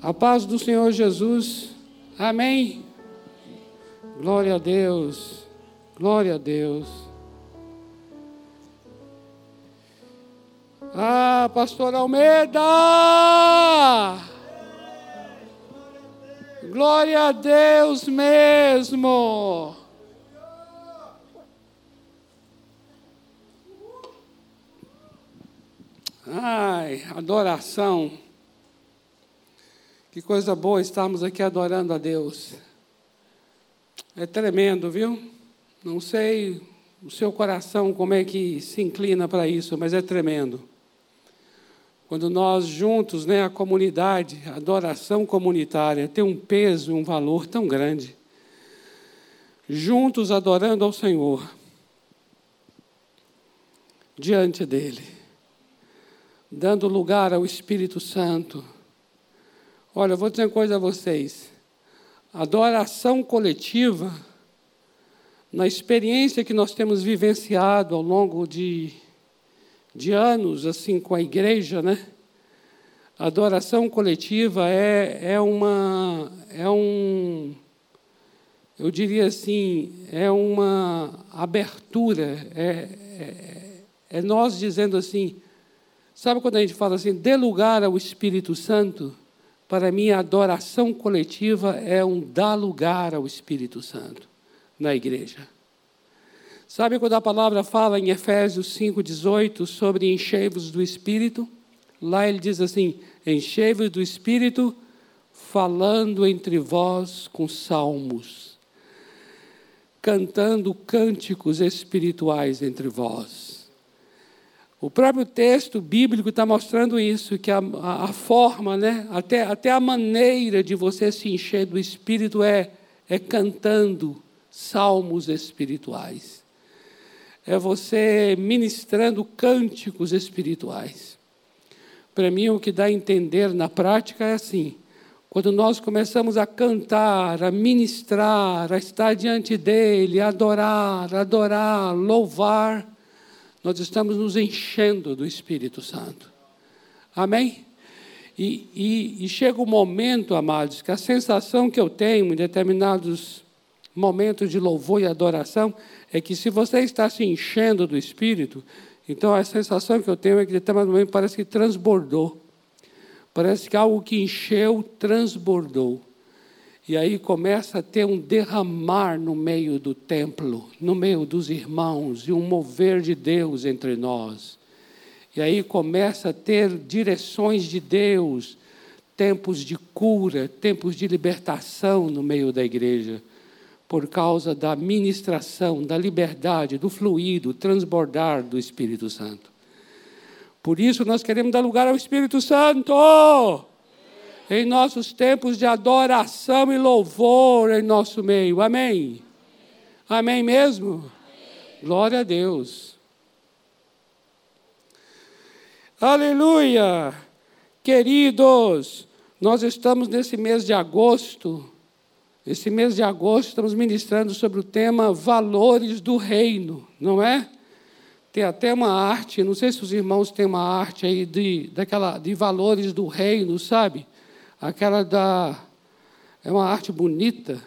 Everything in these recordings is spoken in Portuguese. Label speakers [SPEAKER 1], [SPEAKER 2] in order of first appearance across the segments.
[SPEAKER 1] A paz do Senhor Jesus. Amém. Glória a Deus. Glória a Deus. Ah, pastor Almeida! Glória a Deus mesmo. Ai, adoração. Que coisa boa estarmos aqui adorando a Deus. É tremendo, viu? Não sei o seu coração como é que se inclina para isso, mas é tremendo. Quando nós juntos, né, a comunidade, a adoração comunitária tem um peso, um valor tão grande. Juntos adorando ao Senhor, diante dele, dando lugar ao Espírito Santo Olha, eu vou dizer uma coisa a vocês. Adoração coletiva, na experiência que nós temos vivenciado ao longo de, de anos, assim, com a igreja, né? Adoração coletiva é, é uma. É um. Eu diria assim, é uma abertura, é, é, é nós dizendo assim. Sabe quando a gente fala assim, dê lugar ao Espírito Santo? Para mim, a adoração coletiva é um dar lugar ao Espírito Santo na igreja. Sabe quando a palavra fala em Efésios 5,18 sobre enchei-vos do Espírito? Lá ele diz assim: enchei-vos do Espírito, falando entre vós com salmos, cantando cânticos espirituais entre vós o próprio texto bíblico está mostrando isso, que a, a, a, forma, né, até, até a maneira de você se encher do Espírito é, é cantando salmos espirituais. É você ministrando cânticos espirituais. Para mim, o que dá a entender na prática é assim: quando nós começamos a cantar, a ministrar, a estar diante dEle, a adorar, adorar, louvar, nós estamos nos enchendo do Espírito Santo. Amém? E, e, e chega o um momento, amados, que a sensação que eu tenho em determinados momentos de louvor e adoração é que se você está se enchendo do Espírito, então a sensação que eu tenho é que em determinado momento parece que transbordou. Parece que algo que encheu transbordou. E aí começa a ter um derramar no meio do templo, no meio dos irmãos, e um mover de Deus entre nós. E aí começa a ter direções de Deus, tempos de cura, tempos de libertação no meio da igreja, por causa da ministração, da liberdade, do fluido, transbordar do Espírito Santo. Por isso nós queremos dar lugar ao Espírito Santo em nossos tempos de adoração e louvor em nosso meio. Amém? Amém mesmo? Glória a Deus. Aleluia! Queridos, nós estamos nesse mês de agosto. Esse mês de agosto estamos ministrando sobre o tema valores do reino, não é? Tem até uma arte, não sei se os irmãos têm uma arte aí de, daquela, de valores do reino, sabe? Aquela da. É uma arte bonita.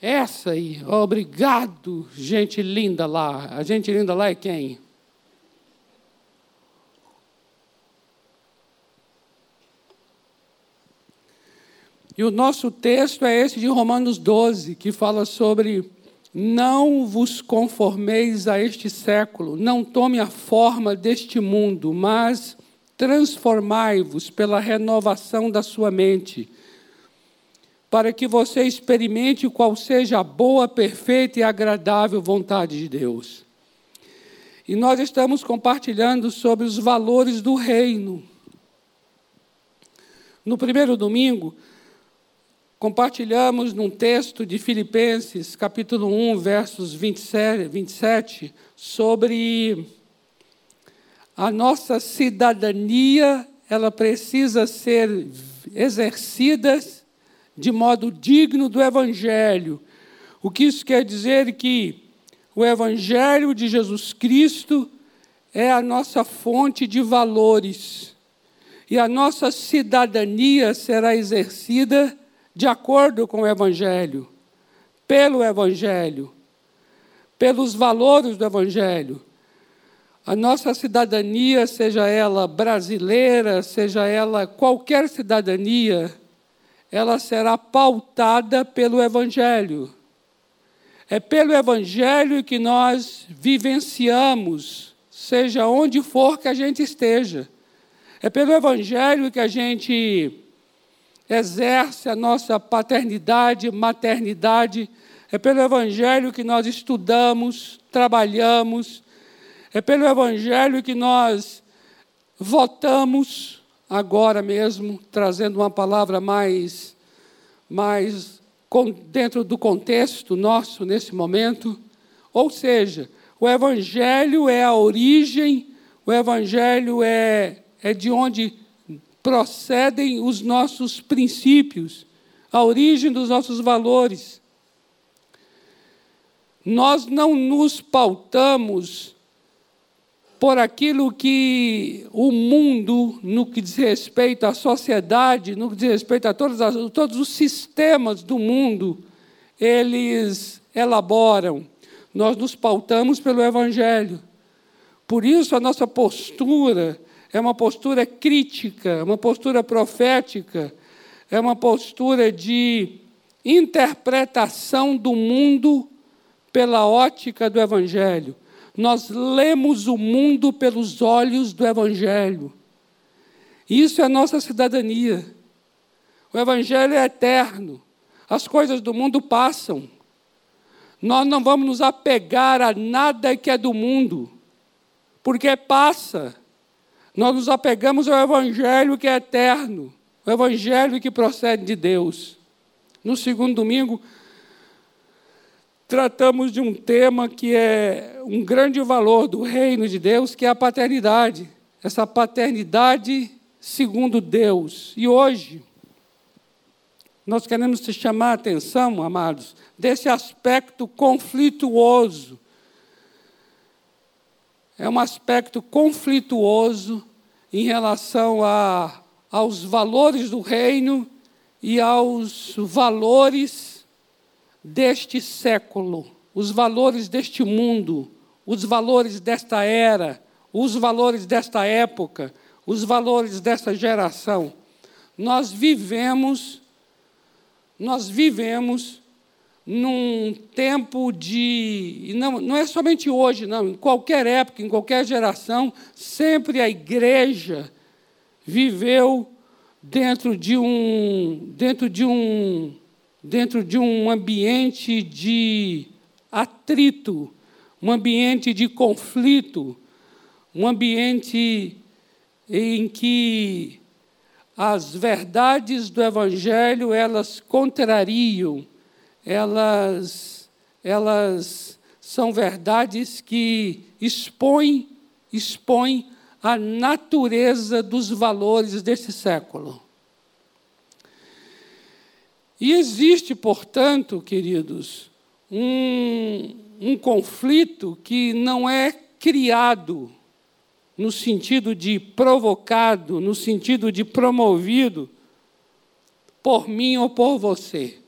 [SPEAKER 1] Essa aí, obrigado, gente linda lá. A gente linda lá é quem? E o nosso texto é esse de Romanos 12, que fala sobre não vos conformeis a este século, não tome a forma deste mundo, mas transformai-vos pela renovação da sua mente, para que você experimente qual seja a boa, perfeita e agradável vontade de Deus. E nós estamos compartilhando sobre os valores do reino. No primeiro domingo, compartilhamos num texto de Filipenses, capítulo 1, versos 27, 27 sobre a nossa cidadania ela precisa ser exercida de modo digno do Evangelho. O que isso quer dizer que o Evangelho de Jesus Cristo é a nossa fonte de valores. E a nossa cidadania será exercida de acordo com o Evangelho, pelo Evangelho, pelos valores do Evangelho. A nossa cidadania, seja ela brasileira, seja ela qualquer cidadania, ela será pautada pelo Evangelho. É pelo Evangelho que nós vivenciamos, seja onde for que a gente esteja. É pelo Evangelho que a gente exerce a nossa paternidade, maternidade. É pelo Evangelho que nós estudamos, trabalhamos. É pelo Evangelho que nós votamos agora mesmo, trazendo uma palavra mais, mais dentro do contexto nosso nesse momento. Ou seja, o Evangelho é a origem, o Evangelho é, é de onde procedem os nossos princípios, a origem dos nossos valores. Nós não nos pautamos por aquilo que o mundo, no que diz respeito à sociedade, no que diz respeito a todos, as, todos os sistemas do mundo, eles elaboram. Nós nos pautamos pelo Evangelho. Por isso, a nossa postura é uma postura crítica, uma postura profética, é uma postura de interpretação do mundo pela ótica do Evangelho. Nós lemos o mundo pelos olhos do Evangelho. Isso é a nossa cidadania. O Evangelho é eterno. As coisas do mundo passam. Nós não vamos nos apegar a nada que é do mundo, porque passa. Nós nos apegamos ao Evangelho que é eterno, o Evangelho que procede de Deus. No segundo domingo, tratamos de um tema que é um grande valor do reino de Deus, que é a paternidade. Essa paternidade segundo Deus. E hoje, nós queremos te chamar a atenção, amados, desse aspecto conflituoso. É um aspecto conflituoso em relação a, aos valores do reino e aos valores deste século, os valores deste mundo, os valores desta era, os valores desta época, os valores desta geração. Nós vivemos, nós vivemos num tempo de. Não, não é somente hoje, não, em qualquer época, em qualquer geração, sempre a igreja viveu dentro de um, dentro de um dentro de um ambiente de atrito, um ambiente de conflito, um ambiente em que as verdades do evangelho elas contrariam, elas elas são verdades que expõem expõem a natureza dos valores desse século. E existe, portanto, queridos, um, um conflito que não é criado no sentido de provocado, no sentido de promovido por mim ou por você.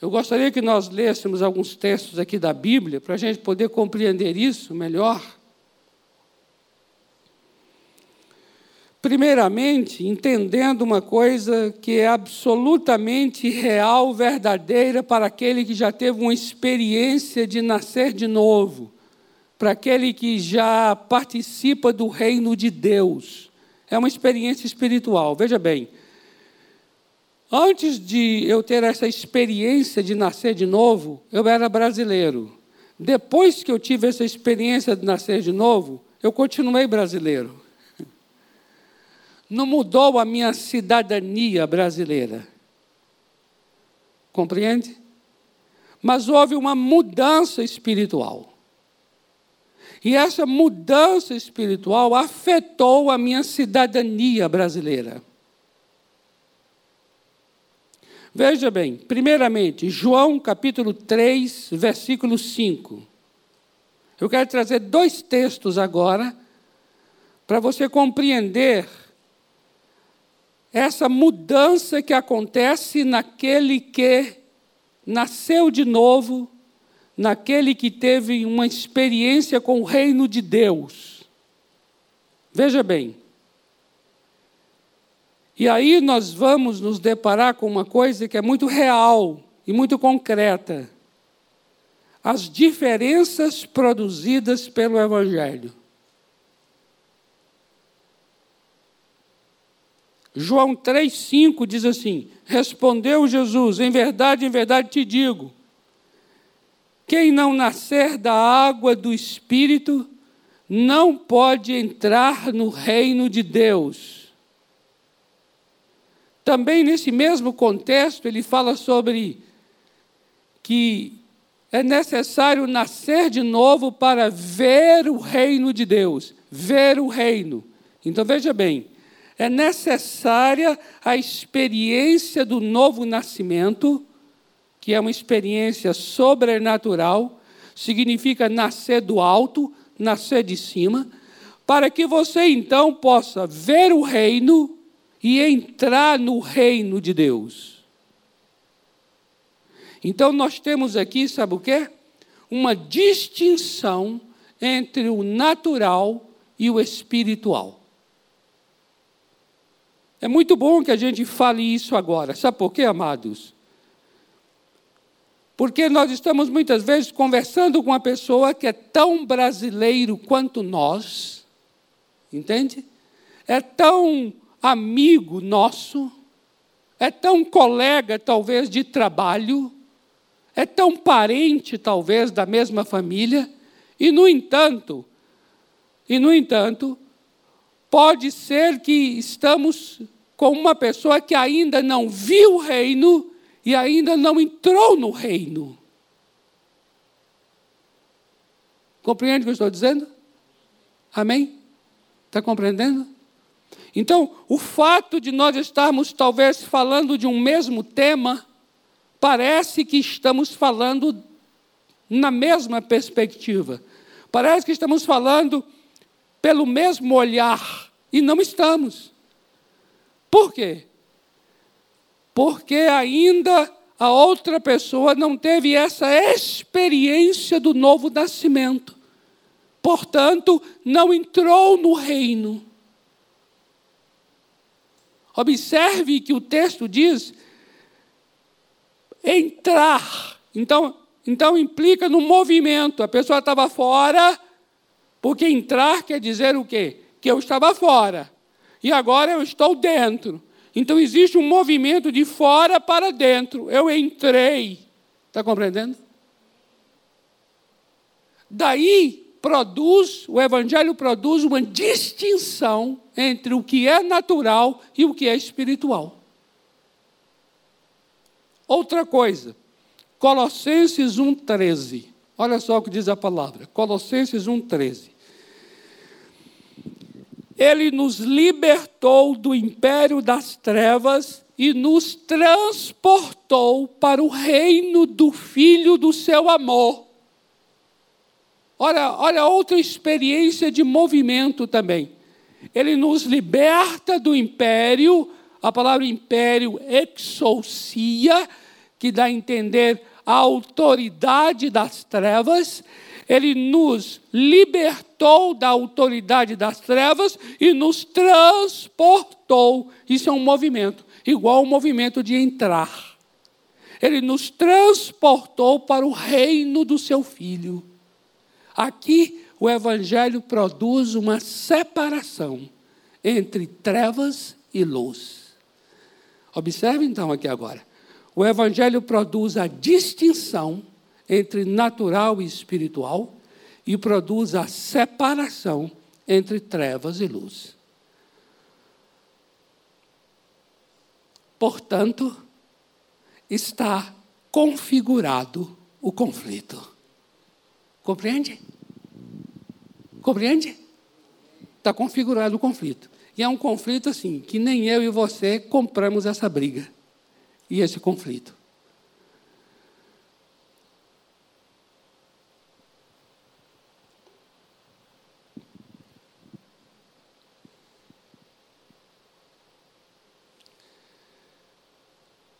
[SPEAKER 1] Eu gostaria que nós lêssemos alguns textos aqui da Bíblia para a gente poder compreender isso melhor. Primeiramente, entendendo uma coisa que é absolutamente real, verdadeira para aquele que já teve uma experiência de nascer de novo, para aquele que já participa do reino de Deus. É uma experiência espiritual. Veja bem, antes de eu ter essa experiência de nascer de novo, eu era brasileiro. Depois que eu tive essa experiência de nascer de novo, eu continuei brasileiro não mudou a minha cidadania brasileira. Compreende? Mas houve uma mudança espiritual. E essa mudança espiritual afetou a minha cidadania brasileira. Veja bem, primeiramente, João capítulo 3, versículo 5. Eu quero trazer dois textos agora para você compreender essa mudança que acontece naquele que nasceu de novo, naquele que teve uma experiência com o reino de Deus. Veja bem. E aí nós vamos nos deparar com uma coisa que é muito real e muito concreta: as diferenças produzidas pelo Evangelho. João 3,5 diz assim: Respondeu Jesus, em verdade, em verdade te digo, quem não nascer da água do Espírito não pode entrar no reino de Deus. Também nesse mesmo contexto, ele fala sobre que é necessário nascer de novo para ver o reino de Deus, ver o reino. Então veja bem, é necessária a experiência do novo nascimento, que é uma experiência sobrenatural, significa nascer do alto, nascer de cima, para que você então possa ver o reino e entrar no reino de Deus. Então nós temos aqui, sabe o quê? Uma distinção entre o natural e o espiritual. É muito bom que a gente fale isso agora. Sabe por quê, amados? Porque nós estamos muitas vezes conversando com uma pessoa que é tão brasileiro quanto nós, entende? É tão amigo nosso, é tão colega, talvez, de trabalho, é tão parente, talvez, da mesma família, e, no entanto, e, no entanto, pode ser que estamos com uma pessoa que ainda não viu o reino e ainda não entrou no reino. Compreende o que eu estou dizendo? Amém? Está compreendendo? Então, o fato de nós estarmos talvez falando de um mesmo tema, parece que estamos falando na mesma perspectiva. Parece que estamos falando pelo mesmo olhar, e não estamos. Por quê? Porque ainda a outra pessoa não teve essa experiência do novo nascimento. Portanto, não entrou no reino. Observe que o texto diz entrar. Então, então implica no movimento. A pessoa estava fora, porque entrar quer dizer o quê? Que eu estava fora. E agora eu estou dentro. Então existe um movimento de fora para dentro. Eu entrei. Está compreendendo? Daí produz, o Evangelho produz uma distinção entre o que é natural e o que é espiritual. Outra coisa, Colossenses 1,13. Olha só o que diz a palavra. Colossenses 1,13. Ele nos libertou do império das trevas e nos transportou para o reino do Filho do seu amor. Olha, olha outra experiência de movimento também. Ele nos liberta do império, a palavra império exousia, que dá a entender a autoridade das trevas, ele nos libertou da autoridade das trevas e nos transportou. Isso é um movimento, igual o movimento de entrar. Ele nos transportou para o reino do seu filho. Aqui o Evangelho produz uma separação entre trevas e luz. Observe então aqui agora. O Evangelho produz a distinção entre natural e espiritual e produz a separação entre trevas e luz. Portanto, está configurado o conflito. Compreende? Compreende? Está configurado o conflito. E é um conflito assim, que nem eu e você compramos essa briga e esse conflito.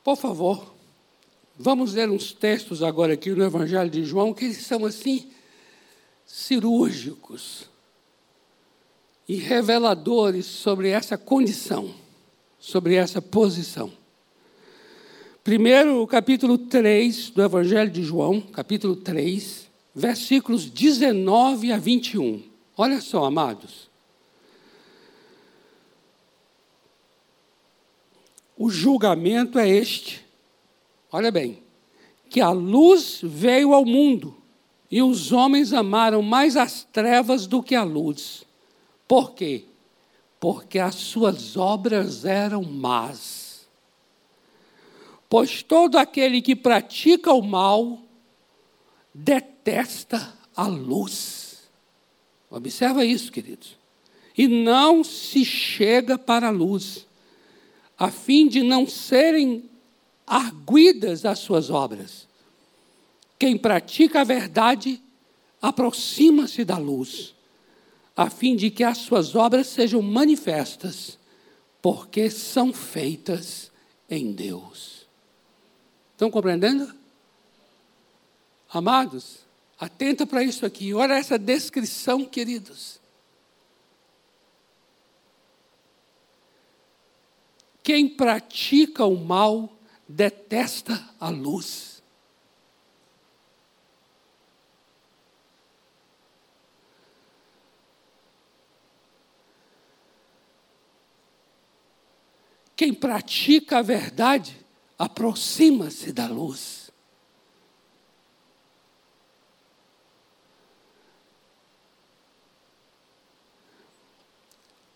[SPEAKER 1] Por favor, vamos ler uns textos agora aqui no Evangelho de João, que são assim, cirúrgicos e reveladores sobre essa condição, sobre essa posição. Primeiro, o capítulo 3 do Evangelho de João, capítulo 3, versículos 19 a 21. Olha só, amados. O julgamento é este. Olha bem, que a luz veio ao mundo e os homens amaram mais as trevas do que a luz. Por quê? Porque as suas obras eram más. Pois todo aquele que pratica o mal detesta a luz. Observa isso, queridos. E não se chega para a luz a fim de não serem arguidas as suas obras. Quem pratica a verdade aproxima-se da luz, a fim de que as suas obras sejam manifestas, porque são feitas em Deus. Estão compreendendo? Amados, atenta para isso aqui, olha essa descrição, queridos. Quem pratica o mal detesta a luz. Quem pratica a verdade aproxima-se da luz.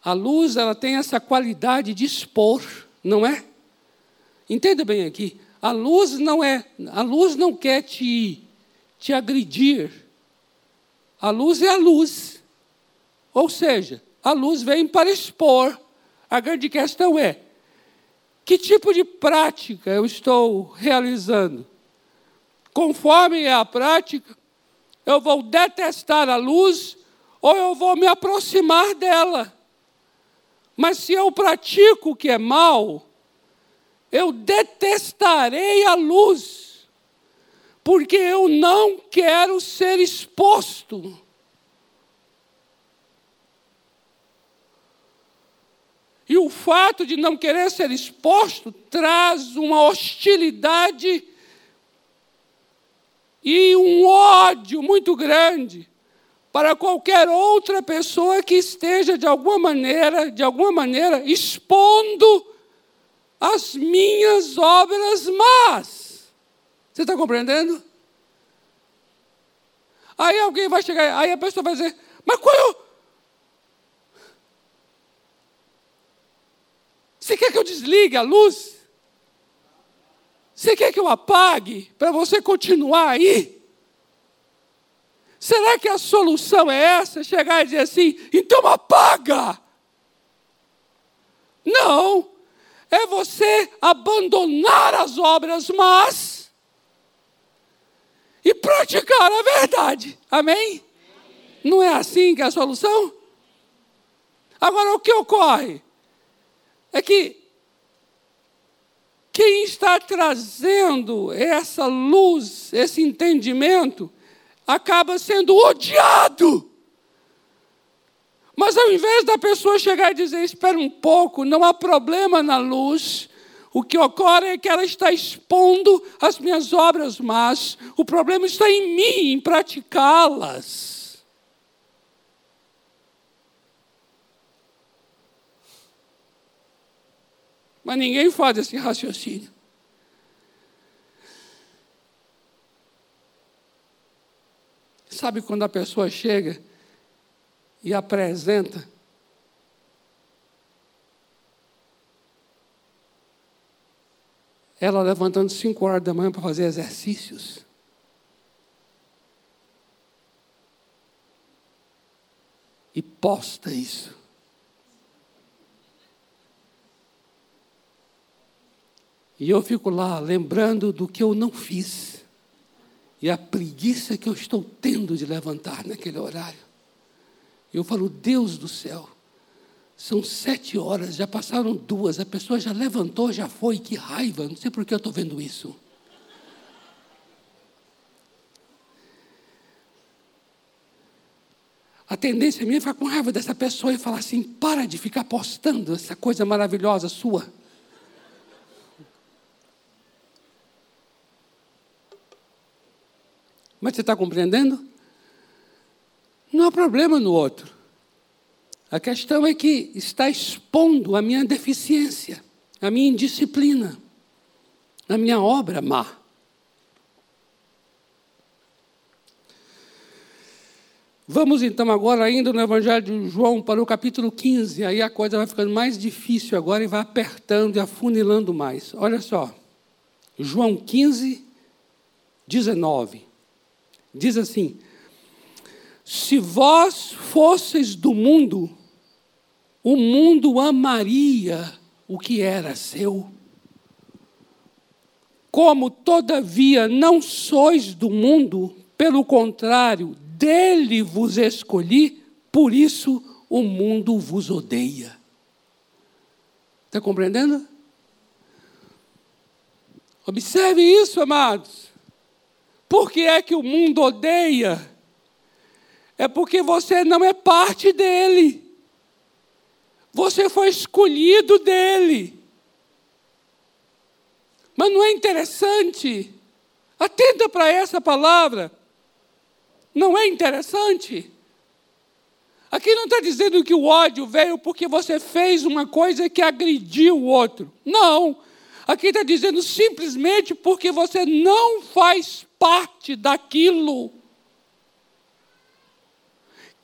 [SPEAKER 1] A luz ela tem essa qualidade de expor, não é? Entenda bem aqui. A luz não é, a luz não quer te, te agredir. A luz é a luz. Ou seja, a luz vem para expor. A grande questão é: que tipo de prática eu estou realizando? Conforme é a prática, eu vou detestar a luz ou eu vou me aproximar dela. Mas se eu pratico o que é mal, eu detestarei a luz, porque eu não quero ser exposto. E o fato de não querer ser exposto traz uma hostilidade e um ódio muito grande para qualquer outra pessoa que esteja de alguma maneira, de alguma maneira, expondo as minhas obras más. Você está compreendendo? Aí alguém vai chegar, aí a pessoa vai dizer, mas qual é o. Você quer que eu desligue a luz? Você quer que eu apague para você continuar aí? Será que a solução é essa? Chegar e dizer assim, então apaga. Não. É você abandonar as obras más e praticar a verdade. Amém? Não é assim que é a solução? Agora, o que ocorre? É que quem está trazendo essa luz, esse entendimento, acaba sendo odiado. Mas ao invés da pessoa chegar e dizer, espera um pouco, não há problema na luz, o que ocorre é que ela está expondo as minhas obras mas o problema está em mim, em praticá-las. Mas ninguém faz esse raciocínio. Sabe quando a pessoa chega e apresenta ela levantando cinco horas da manhã para fazer exercícios. E posta isso. E eu fico lá lembrando do que eu não fiz e a preguiça que eu estou tendo de levantar naquele horário. Eu falo, Deus do céu, São sete horas, já passaram duas, a pessoa já levantou, já foi, que raiva, não sei por que eu estou vendo isso. A tendência minha é ficar com raiva dessa pessoa e falar assim: para de ficar postando essa coisa maravilhosa sua. Mas você está compreendendo? Não há problema no outro. A questão é que está expondo a minha deficiência, a minha indisciplina, a minha obra má. Vamos então agora ainda no Evangelho de João para o capítulo 15, aí a coisa vai ficando mais difícil agora e vai apertando e afunilando mais. Olha só, João 15, 19, diz assim: Se vós fosseis do mundo, o mundo amaria o que era seu. Como, todavia, não sois do mundo, pelo contrário, dele vos escolhi, por isso o mundo vos odeia. Está compreendendo? Observe isso, amados. Por que é que o mundo odeia? É porque você não é parte dele. Você foi escolhido dele. Mas não é interessante? Atenta para essa palavra. Não é interessante? Aqui não está dizendo que o ódio veio porque você fez uma coisa que agrediu o outro. Não. Aqui está dizendo simplesmente porque você não faz parte daquilo.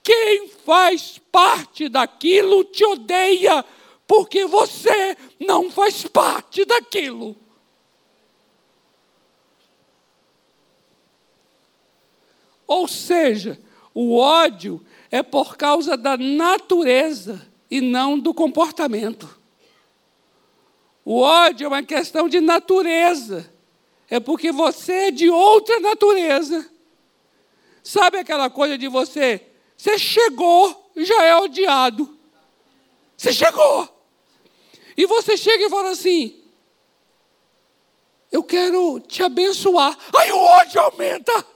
[SPEAKER 1] Quem faz parte daquilo te odeia porque você não faz parte daquilo. Ou seja, o ódio é por causa da natureza e não do comportamento. O ódio é uma questão de natureza. É porque você é de outra natureza. Sabe aquela coisa de você? Você chegou, já é odiado. Você chegou. E você chega e fala assim: Eu quero te abençoar. Aí o ódio aumenta.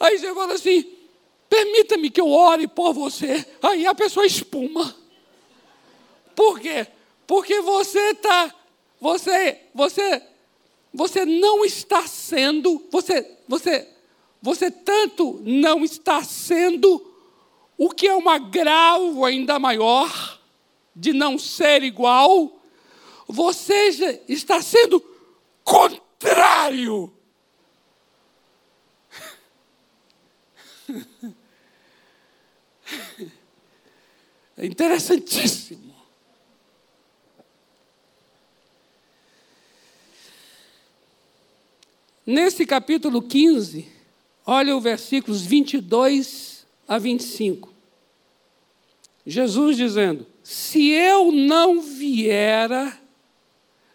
[SPEAKER 1] Aí você fala assim: permita-me que eu ore por você. Aí a pessoa espuma. Por quê? Porque você está, você, você, você não está sendo, você, você, você tanto não está sendo o que é uma grau ainda maior de não ser igual, você está sendo contrário É interessantíssimo. Nesse capítulo 15, olha o versículos 22 a 25. Jesus dizendo: Se eu não viera,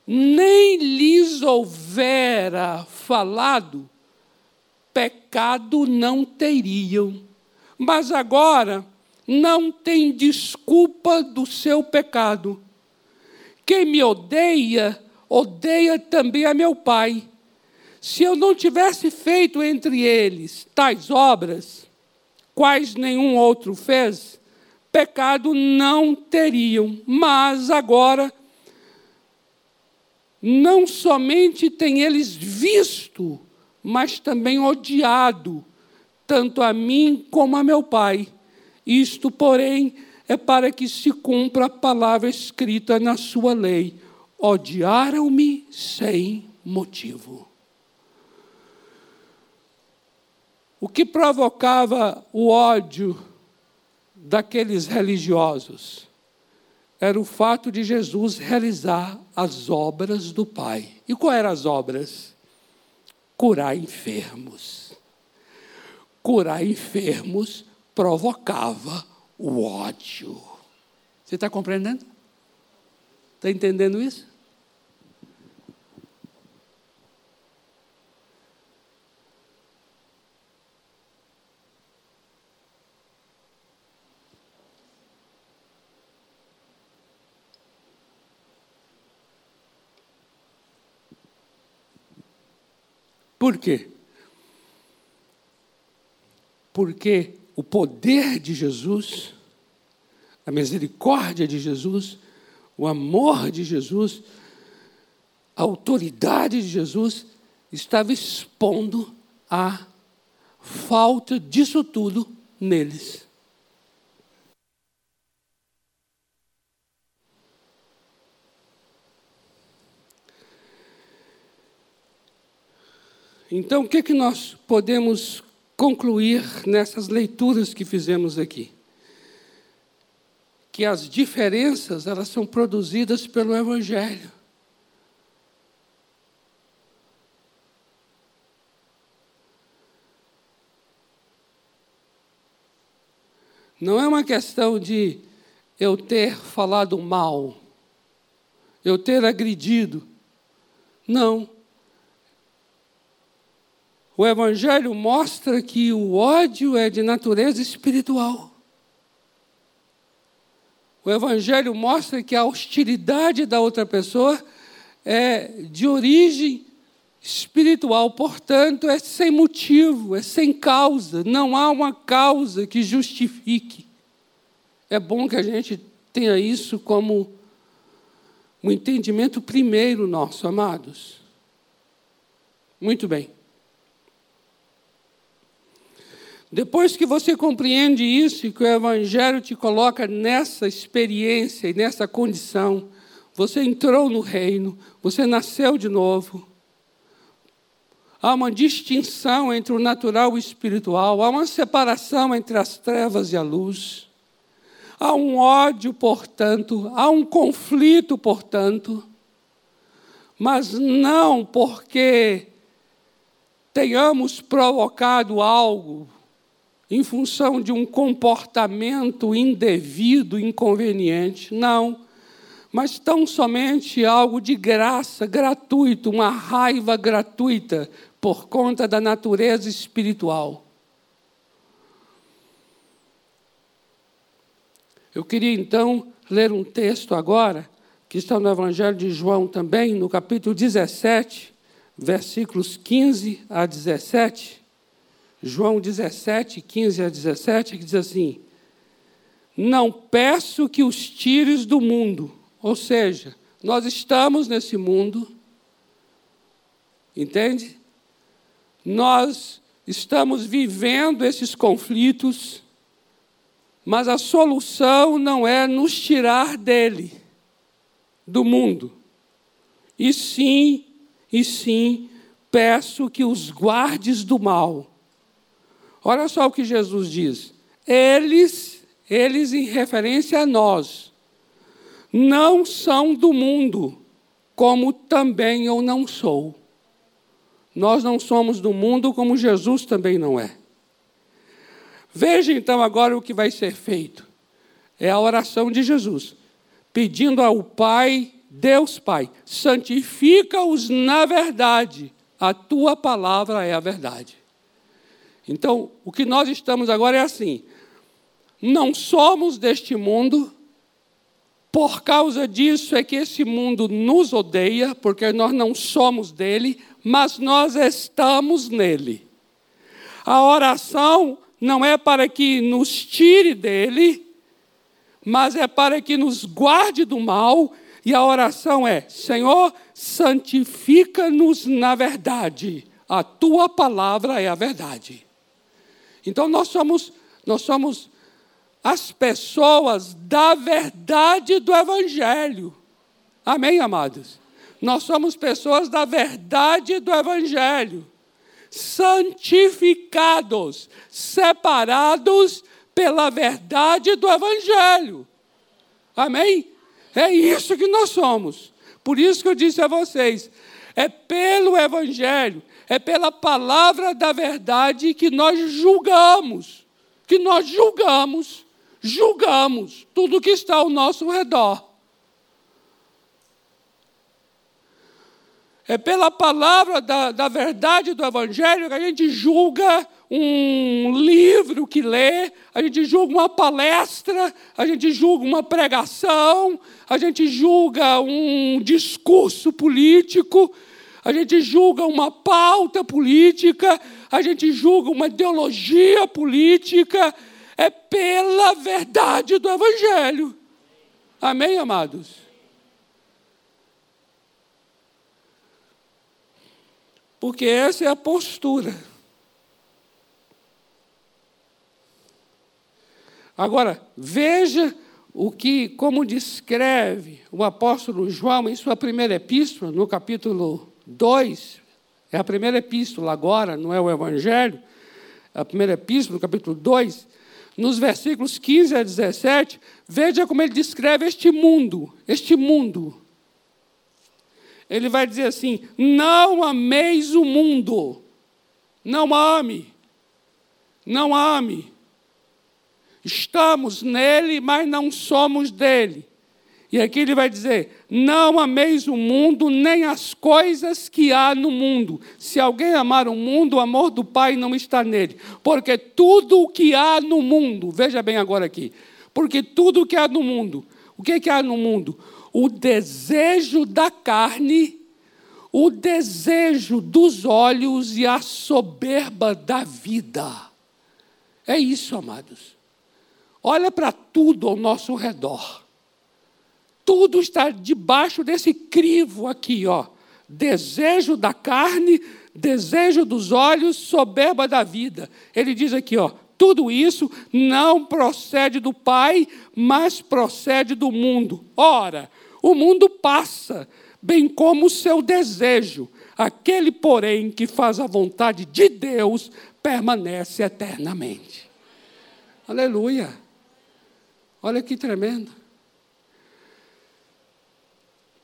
[SPEAKER 1] nem lhes houvera falado, pecado não teriam. Mas agora não tem desculpa do seu pecado. Quem me odeia, odeia também a meu Pai. Se eu não tivesse feito entre eles tais obras, quais nenhum outro fez, pecado não teriam. Mas agora, não somente têm eles visto, mas também odiado, tanto a mim como a meu Pai. Isto, porém, é para que se cumpra a palavra escrita na sua lei: odiaram-me sem motivo. O que provocava o ódio daqueles religiosos era o fato de Jesus realizar as obras do Pai. E quais eram as obras? curar enfermos. Curar enfermos provocava o ódio. Você está compreendendo? Está entendendo isso? Por quê? Porque o poder de Jesus, a misericórdia de Jesus, o amor de Jesus, a autoridade de Jesus estava expondo a falta disso tudo neles. Então, o que, é que nós podemos concluir nessas leituras que fizemos aqui? Que as diferenças elas são produzidas pelo Evangelho. Não é uma questão de eu ter falado mal, eu ter agredido. Não. O Evangelho mostra que o ódio é de natureza espiritual. O Evangelho mostra que a hostilidade da outra pessoa é de origem espiritual, portanto, é sem motivo, é sem causa, não há uma causa que justifique. É bom que a gente tenha isso como um entendimento primeiro nosso, amados. Muito bem. Depois que você compreende isso e que o Evangelho te coloca nessa experiência e nessa condição, você entrou no reino, você nasceu de novo. Há uma distinção entre o natural e o espiritual, há uma separação entre as trevas e a luz. Há um ódio, portanto, há um conflito, portanto, mas não porque tenhamos provocado algo em função de um comportamento indevido, inconveniente. Não. Mas tão somente algo de graça, gratuito, uma raiva gratuita por conta da natureza espiritual. Eu queria então ler um texto agora, que está no Evangelho de João também, no capítulo 17, versículos 15 a 17 João 17, 15 a 17, que diz assim: Não peço que os tires do mundo, ou seja, nós estamos nesse mundo, entende? Nós estamos vivendo esses conflitos, mas a solução não é nos tirar dele, do mundo, e sim, e sim, peço que os guardes do mal Olha só o que Jesus diz. Eles, eles em referência a nós, não são do mundo, como também eu não sou. Nós não somos do mundo como Jesus também não é. Veja então agora o que vai ser feito. É a oração de Jesus, pedindo ao Pai, Deus Pai, santifica-os na verdade, a tua palavra é a verdade. Então, o que nós estamos agora é assim: não somos deste mundo, por causa disso é que esse mundo nos odeia, porque nós não somos dele, mas nós estamos nele. A oração não é para que nos tire dele, mas é para que nos guarde do mal, e a oração é: Senhor, santifica-nos na verdade, a tua palavra é a verdade. Então nós somos, nós somos as pessoas da verdade do Evangelho. Amém, amados? Nós somos pessoas da verdade do Evangelho, santificados, separados pela verdade do Evangelho. Amém? É isso que nós somos. Por isso que eu disse a vocês: é pelo Evangelho, é pela palavra da verdade que nós julgamos, que nós julgamos, julgamos tudo que está ao nosso redor. É pela palavra da, da verdade do Evangelho que a gente julga um livro que lê, a gente julga uma palestra, a gente julga uma pregação, a gente julga um discurso político, a gente julga uma pauta política, a gente julga uma ideologia política, é pela verdade do Evangelho. Amém, amados? Porque essa é a postura. Agora, veja o que, como descreve o apóstolo João em sua primeira epístola, no capítulo 2, é a primeira epístola agora, não é o Evangelho, é a primeira epístola, capítulo 2, nos versículos 15 a 17, veja como ele descreve este mundo, este mundo. Ele vai dizer assim: não ameis o mundo, não ame, não ame. Estamos nele, mas não somos dele. E aqui ele vai dizer: Não ameis o mundo, nem as coisas que há no mundo. Se alguém amar o mundo, o amor do Pai não está nele. Porque tudo o que há no mundo, veja bem agora aqui, porque tudo o que há no mundo, o que, é que há no mundo? O desejo da carne, o desejo dos olhos e a soberba da vida. É isso, amados. Olha para tudo ao nosso redor. Tudo está debaixo desse crivo aqui, ó. Desejo da carne, desejo dos olhos, soberba da vida. Ele diz aqui, ó, tudo isso não procede do Pai, mas procede do mundo. Ora, o mundo passa, bem como o seu desejo. Aquele, porém, que faz a vontade de Deus permanece eternamente. Aleluia. Olha que tremendo.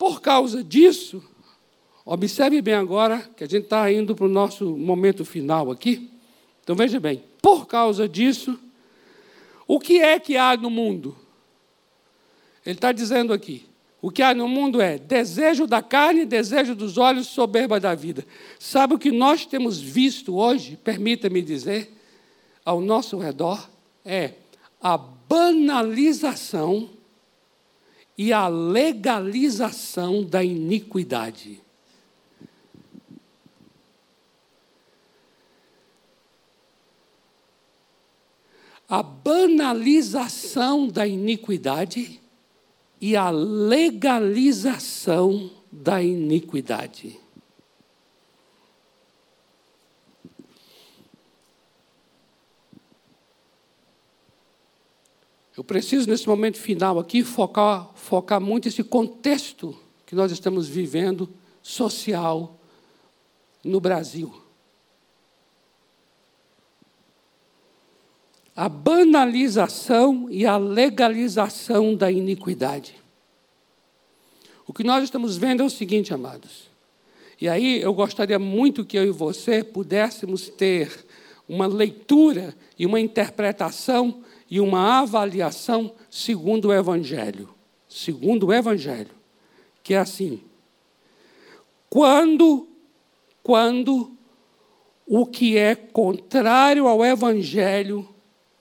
[SPEAKER 1] Por causa disso, observe bem agora, que a gente está indo para o nosso momento final aqui. Então veja bem, por causa disso, o que é que há no mundo? Ele está dizendo aqui: o que há no mundo é desejo da carne, desejo dos olhos, soberba da vida. Sabe o que nós temos visto hoje, permita-me dizer, ao nosso redor? É a banalização e a legalização da iniquidade. A banalização da iniquidade e a legalização da iniquidade. Eu preciso, nesse momento final aqui, focar, focar muito esse contexto que nós estamos vivendo social no Brasil. A banalização e a legalização da iniquidade. O que nós estamos vendo é o seguinte, amados. E aí eu gostaria muito que eu e você pudéssemos ter uma leitura e uma interpretação e uma avaliação segundo o Evangelho. Segundo o Evangelho. Que é assim: quando, quando o que é contrário ao Evangelho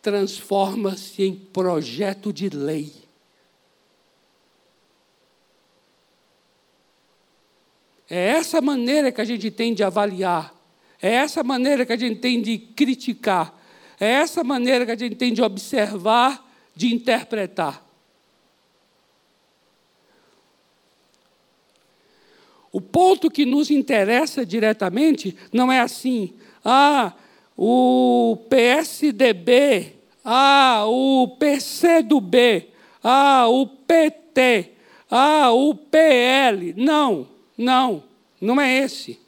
[SPEAKER 1] transforma-se em projeto de lei. É essa maneira que a gente tem de avaliar, é essa maneira que a gente tem de criticar, é essa maneira que a gente tem de observar, de interpretar. O ponto que nos interessa diretamente não é assim, ah, o PSDB, ah, o PCdoB, ah, o PT, ah, o PL. Não, não, não é esse.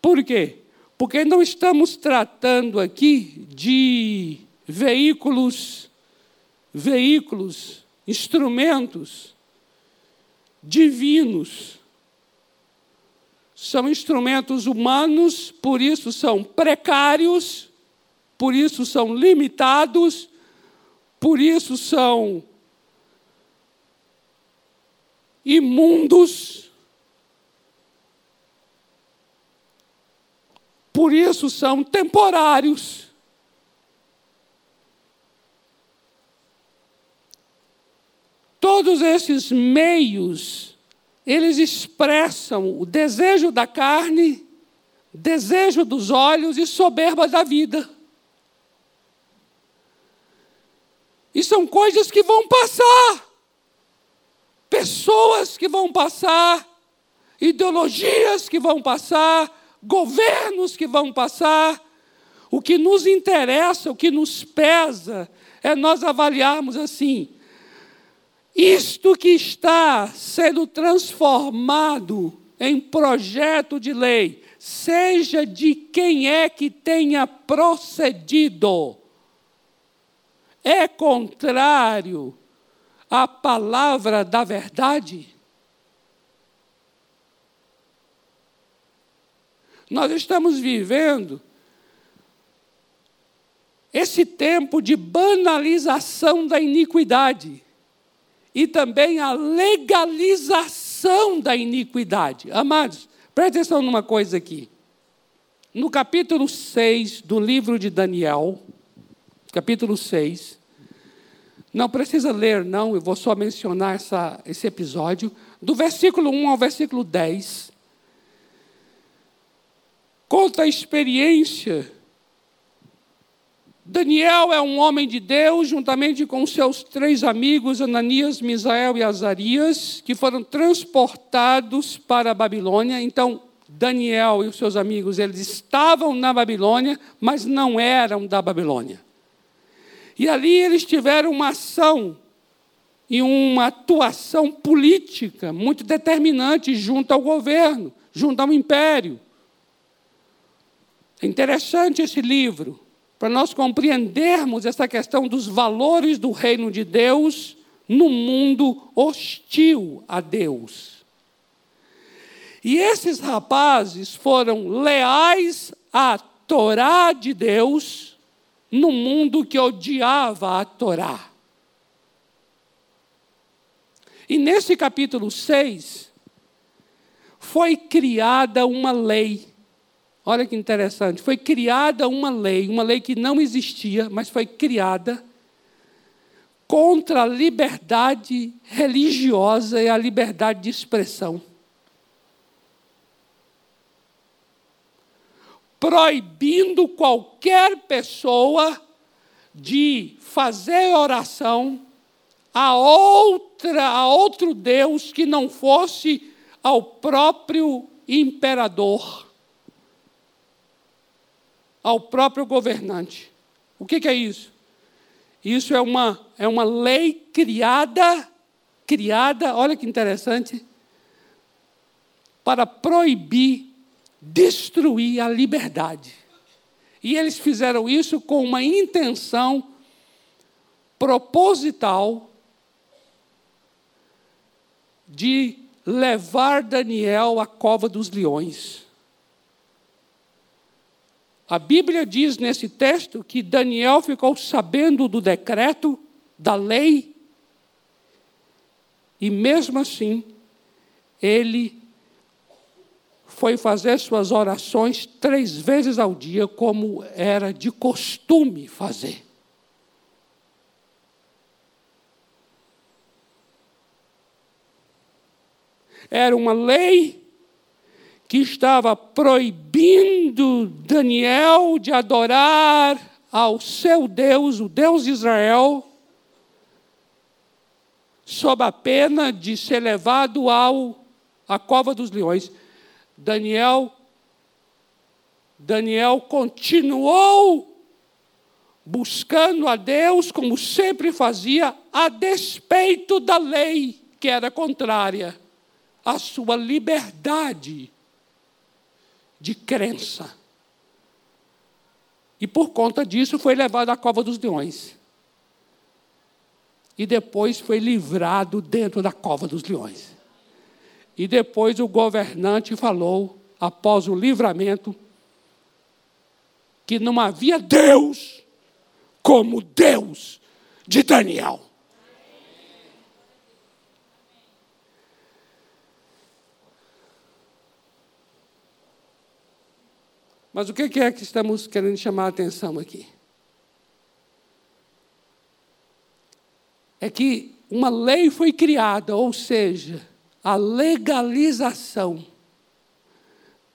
[SPEAKER 1] Por quê? Porque não estamos tratando aqui de veículos, veículos, instrumentos divinos. São instrumentos humanos, por isso são precários, por isso são limitados, por isso são imundos por isso são temporários. Todos esses meios eles expressam o desejo da carne, desejo dos olhos e soberba da vida. E são coisas que vão passar, pessoas que vão passar, ideologias que vão passar, governos que vão passar. O que nos interessa, o que nos pesa, é nós avaliarmos assim: isto que está sendo transformado em projeto de lei, seja de quem é que tenha procedido, é contrário à palavra da verdade? Nós estamos vivendo esse tempo de banalização da iniquidade e também a legalização da iniquidade. Amados, preste atenção numa coisa aqui. No capítulo 6 do livro de Daniel, capítulo 6, não precisa ler, não, eu vou só mencionar essa, esse episódio, do versículo 1 ao versículo 10, conta a experiência Daniel é um homem de Deus, juntamente com seus três amigos, Ananias, Misael e Azarias, que foram transportados para a Babilônia. Então, Daniel e os seus amigos, eles estavam na Babilônia, mas não eram da Babilônia. E ali eles tiveram uma ação e uma atuação política muito determinante junto ao governo, junto ao império. É interessante esse livro para nós compreendermos essa questão dos valores do reino de Deus no mundo hostil a Deus. E esses rapazes foram leais à Torá de Deus no mundo que odiava a Torá. E nesse capítulo 6, foi criada uma lei Olha que interessante. Foi criada uma lei, uma lei que não existia, mas foi criada contra a liberdade religiosa e a liberdade de expressão. Proibindo qualquer pessoa de fazer oração a outra, a outro Deus que não fosse ao próprio imperador ao próprio governante. O que, que é isso? Isso é uma, é uma lei criada, criada, olha que interessante, para proibir, destruir a liberdade. E eles fizeram isso com uma intenção proposital de levar Daniel à cova dos leões. A Bíblia diz nesse texto que Daniel ficou sabendo do decreto, da lei, e mesmo assim, ele foi fazer suas orações três vezes ao dia, como era de costume fazer. Era uma lei que estava proibindo Daniel de adorar ao seu Deus, o Deus de Israel, sob a pena de ser levado ao à cova dos leões. Daniel Daniel continuou buscando a Deus como sempre fazia, a despeito da lei que era contrária à sua liberdade de crença. E por conta disso foi levado à cova dos leões. E depois foi livrado dentro da cova dos leões. E depois o governante falou, após o livramento, que não havia Deus como Deus de Daniel. Mas o que é que estamos querendo chamar a atenção aqui? É que uma lei foi criada, ou seja, a legalização,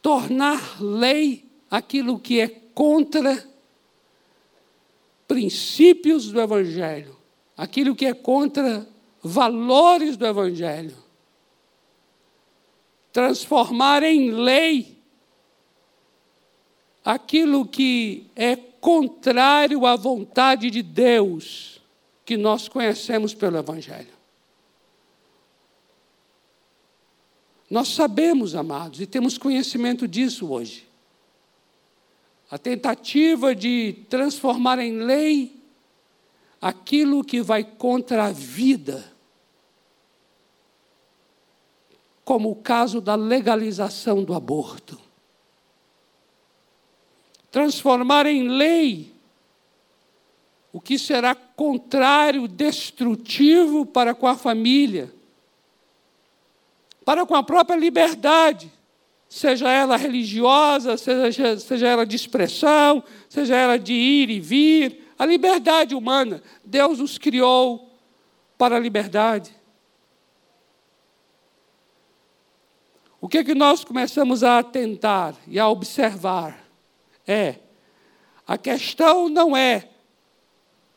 [SPEAKER 1] tornar lei aquilo que é contra princípios do Evangelho, aquilo que é contra valores do Evangelho. Transformar em lei aquilo que é contrário à vontade de Deus que nós conhecemos pelo Evangelho. Nós sabemos, amados, e temos conhecimento disso hoje. A tentativa de transformar em lei aquilo que vai contra a vida, como o caso da legalização do aborto. Transformar em lei o que será contrário, destrutivo para com a família, para com a própria liberdade seja ela religiosa, seja, seja ela de expressão, seja ela de ir e vir, a liberdade humana. Deus nos criou para a liberdade. O que, é que nós começamos a atentar e a observar é a questão não é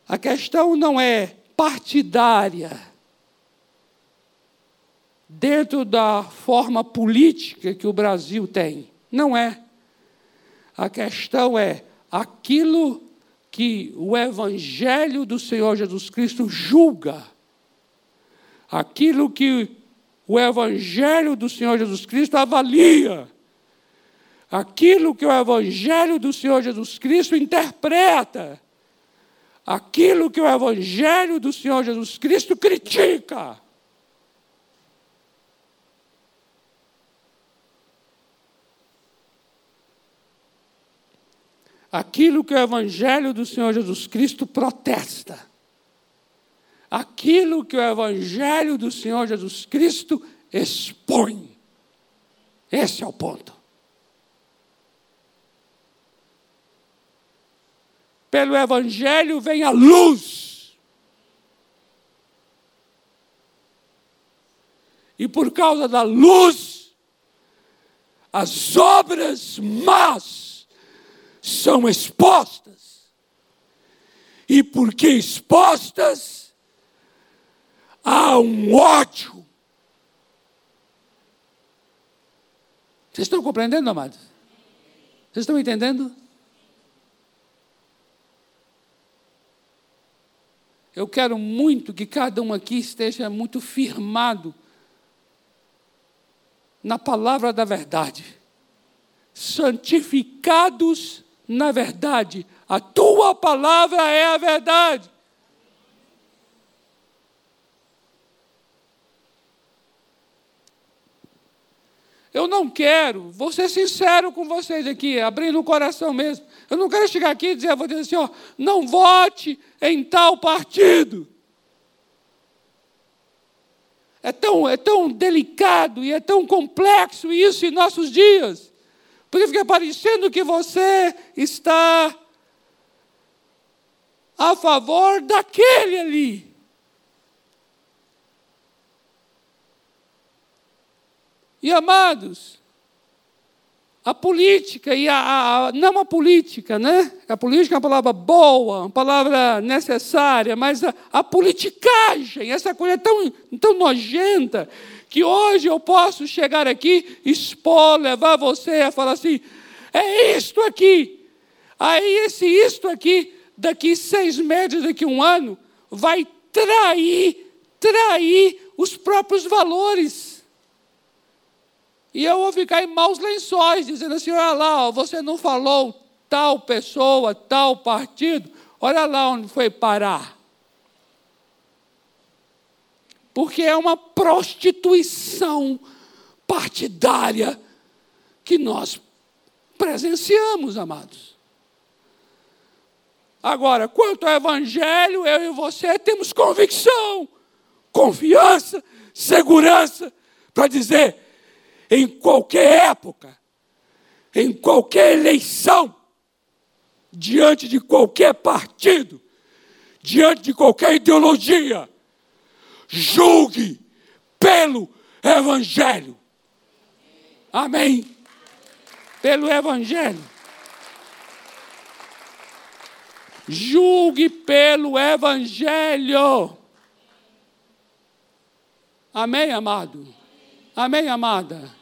[SPEAKER 1] a questão não é partidária dentro da forma política que o Brasil tem. Não é. A questão é aquilo que o Evangelho do Senhor Jesus Cristo julga, aquilo que o Evangelho do Senhor Jesus Cristo avalia, aquilo que o Evangelho do Senhor Jesus Cristo interpreta, aquilo que o Evangelho do Senhor Jesus Cristo critica. aquilo que o Evangelho do Senhor Jesus Cristo protesta, aquilo que o Evangelho do Senhor Jesus Cristo expõe. Esse é o ponto. Pelo Evangelho vem a luz. E por causa da luz, as obras más são expostas. E porque expostas, há um ódio. Vocês estão compreendendo, amados? Vocês estão entendendo? Eu quero muito que cada um aqui esteja muito firmado na palavra da verdade. Santificados na verdade. A tua palavra é a verdade. Eu não quero, vou ser sincero com vocês aqui, abrindo o coração mesmo. Eu não quero chegar aqui e dizer, vou dizer assim, ó, não vote em tal partido. É tão, é tão delicado e é tão complexo isso em nossos dias. Porque fica parecendo que você está a favor daquele ali. E amados, a política e a, a, não a política, né? A política é uma palavra boa, uma palavra necessária, mas a, a politicagem, essa coisa é tão, tão nojenta que hoje eu posso chegar aqui, expor, levar você a falar assim: é isto aqui. Aí esse isto aqui, daqui seis meses, daqui um ano, vai trair, trair os próprios valores. E eu vou ficar em maus lençóis, dizendo assim: olha lá, você não falou tal pessoa, tal partido, olha lá onde foi parar porque é uma prostituição partidária que nós presenciamos, amados. Agora, quanto ao Evangelho, eu e você temos convicção, confiança, segurança para dizer, em qualquer época, em qualquer eleição, diante de qualquer partido, diante de qualquer ideologia, julgue pelo Evangelho. Amém. Pelo Evangelho. Julgue pelo Evangelho. Amém, amado? Amém, amada?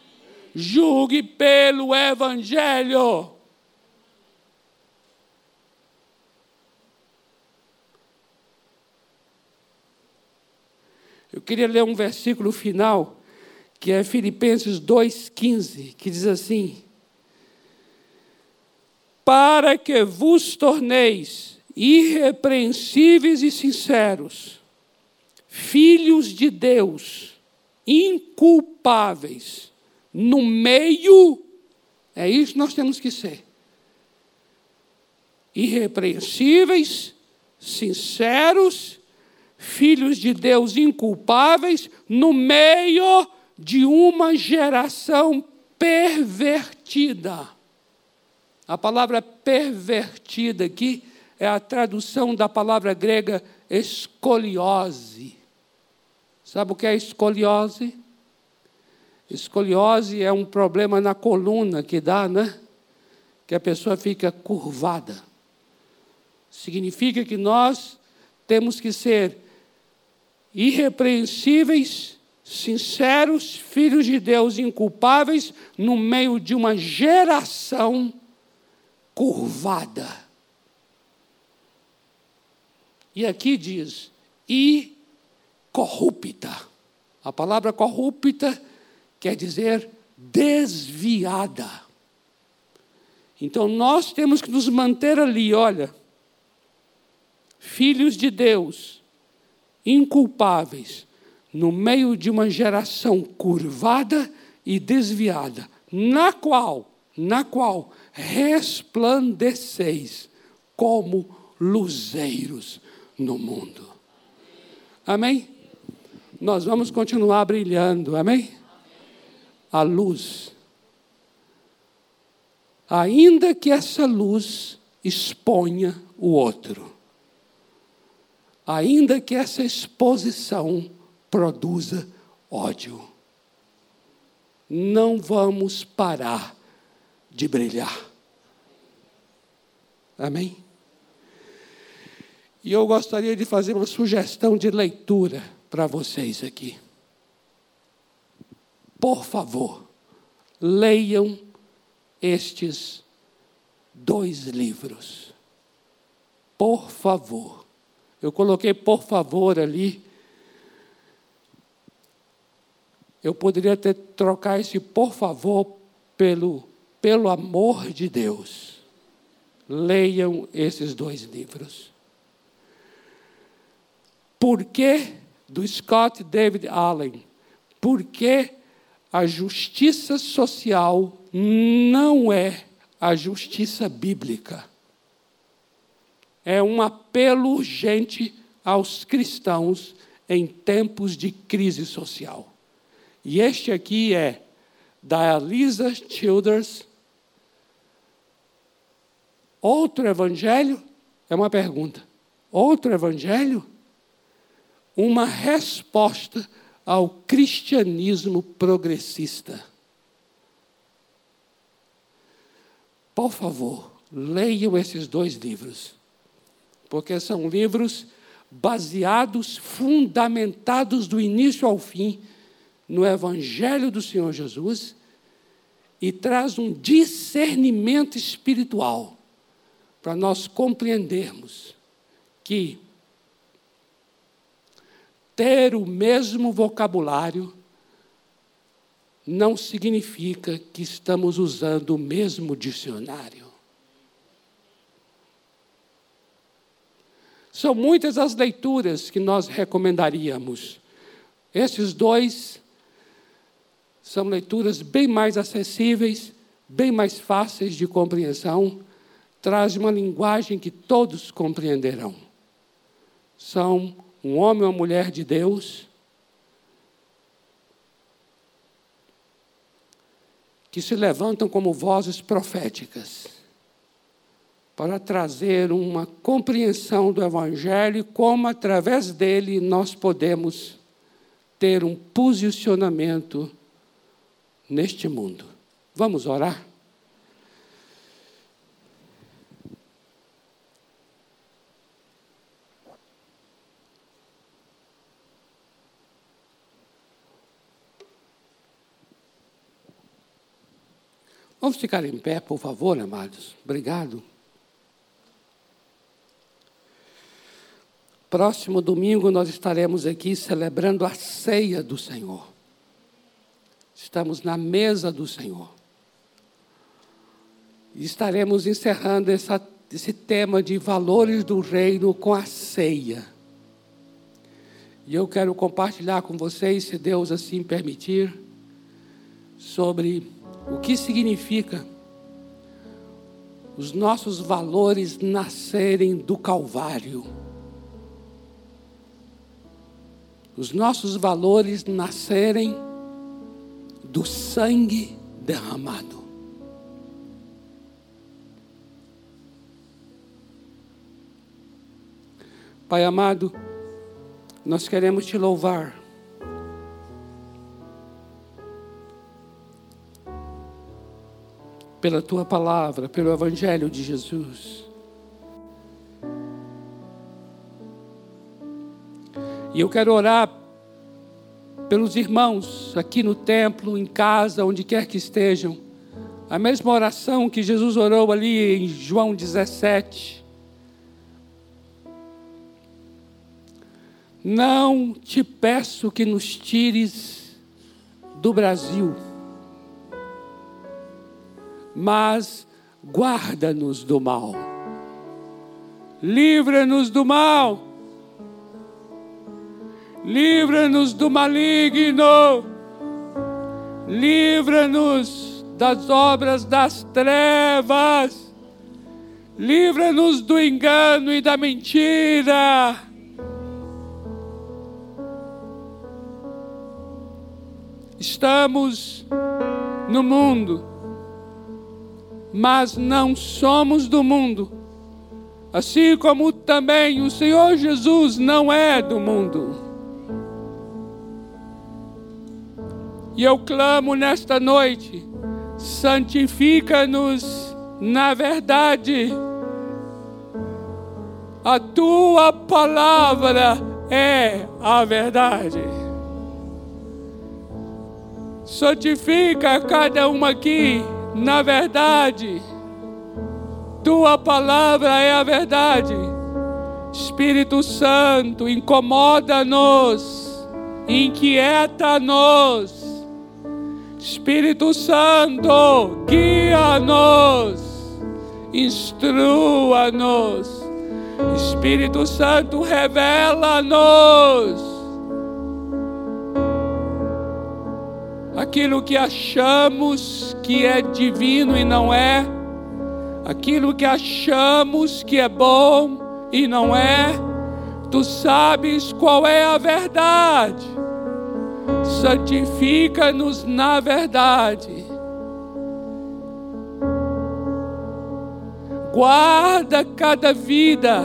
[SPEAKER 1] Julgue pelo Evangelho. Eu queria ler um versículo final, que é Filipenses 2,15, que diz assim: Para que vos torneis irrepreensíveis e sinceros, filhos de Deus, inculpáveis, no meio, é isso que nós temos que ser. Irrepreensíveis, sinceros filhos de Deus inculpáveis no meio de uma geração pervertida. A palavra pervertida aqui é a tradução da palavra grega escoliose. Sabe o que é escoliose? Escoliose é um problema na coluna que dá, né? Que a pessoa fica curvada. Significa que nós temos que ser irrepreensíveis, sinceros, filhos de Deus inculpáveis, no meio de uma geração curvada. E aqui diz, e corrupta. A palavra corrupta quer dizer desviada. Então nós temos que nos manter ali, olha, filhos de Deus, inculpáveis, no meio de uma geração curvada e desviada, na qual, na qual resplandeceis como luzeiros no mundo. Amém? Nós vamos continuar brilhando, amém? A luz. Ainda que essa luz exponha o outro ainda que essa exposição produza ódio. Não vamos parar de brilhar. Amém? E eu gostaria de fazer uma sugestão de leitura para vocês aqui. Por favor, leiam estes dois livros. Por favor. Eu coloquei por favor ali. Eu poderia ter trocar esse por favor pelo pelo amor de Deus. Leiam esses dois livros. Por que do Scott David Allen? Por que a justiça social não é a justiça bíblica? é um apelo urgente aos cristãos em tempos de crise social. E este aqui é da Elisa Childers. Outro evangelho? É uma pergunta. Outro evangelho? Uma resposta ao cristianismo progressista. Por favor, leiam esses dois livros porque são livros baseados, fundamentados do início ao fim no Evangelho do Senhor Jesus e traz um discernimento espiritual para nós compreendermos que ter o mesmo vocabulário não significa que estamos usando o mesmo dicionário. São muitas as leituras que nós recomendaríamos. Esses dois são leituras bem mais acessíveis, bem mais fáceis de compreensão, trazem uma linguagem que todos compreenderão. São um homem ou uma mulher de Deus que se levantam como vozes proféticas para trazer uma compreensão do Evangelho, como através dele nós podemos ter um posicionamento neste mundo. Vamos orar? Vamos ficar em pé, por favor, amados. Obrigado. Próximo domingo nós estaremos aqui celebrando a ceia do Senhor. Estamos na mesa do Senhor. E estaremos encerrando essa, esse tema de valores do reino com a ceia. E eu quero compartilhar com vocês, se Deus assim permitir, sobre o que significa os nossos valores nascerem do Calvário. Os nossos valores nascerem do sangue derramado. Pai amado, nós queremos te louvar pela tua palavra, pelo Evangelho de Jesus. E eu quero orar pelos irmãos aqui no templo, em casa, onde quer que estejam. A mesma oração que Jesus orou ali em João 17. Não te peço que nos tires do Brasil mas guarda-nos do mal. Livra-nos do mal. Livra-nos do maligno. Livra-nos das obras das trevas. Livra-nos do engano e da mentira. Estamos no mundo mas não somos do mundo. Assim como também o Senhor Jesus não é do mundo. E eu clamo nesta noite, santifica-nos na verdade. A tua palavra é a verdade. Santifica cada um aqui na verdade. Tua palavra é a verdade. Espírito Santo, incomoda-nos, inquieta-nos. Espírito Santo, guia-nos, instrua-nos. Espírito Santo, revela-nos aquilo que achamos que é divino e não é, aquilo que achamos que é bom e não é, tu sabes qual é a verdade. Santifica-nos na verdade. Guarda cada vida,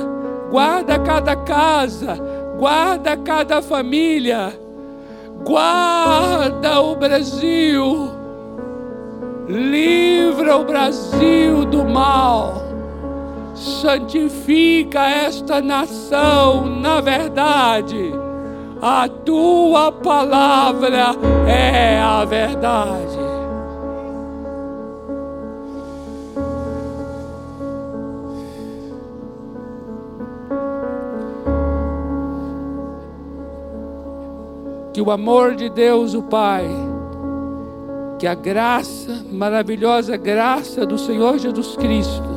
[SPEAKER 1] guarda cada casa, guarda cada família guarda o Brasil, livra o Brasil do mal, santifica esta nação na verdade. A tua palavra é a verdade. Que o amor de Deus, o Pai, que a graça, maravilhosa graça do Senhor Jesus Cristo,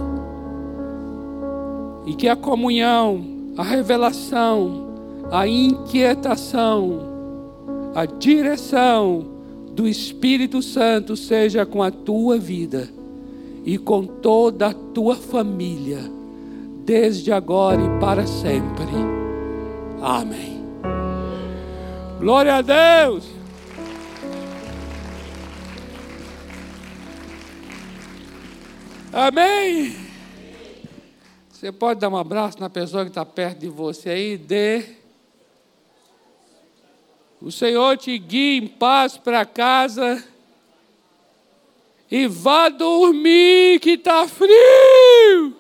[SPEAKER 1] e que a comunhão, a revelação, a inquietação, a direção do Espírito Santo seja com a tua vida e com toda a tua família, desde agora e para sempre. Amém. Glória a Deus. Amém. Você pode dar um abraço na pessoa que está perto de você aí, dê. O Senhor te guie em paz para casa. E vá dormir que está frio.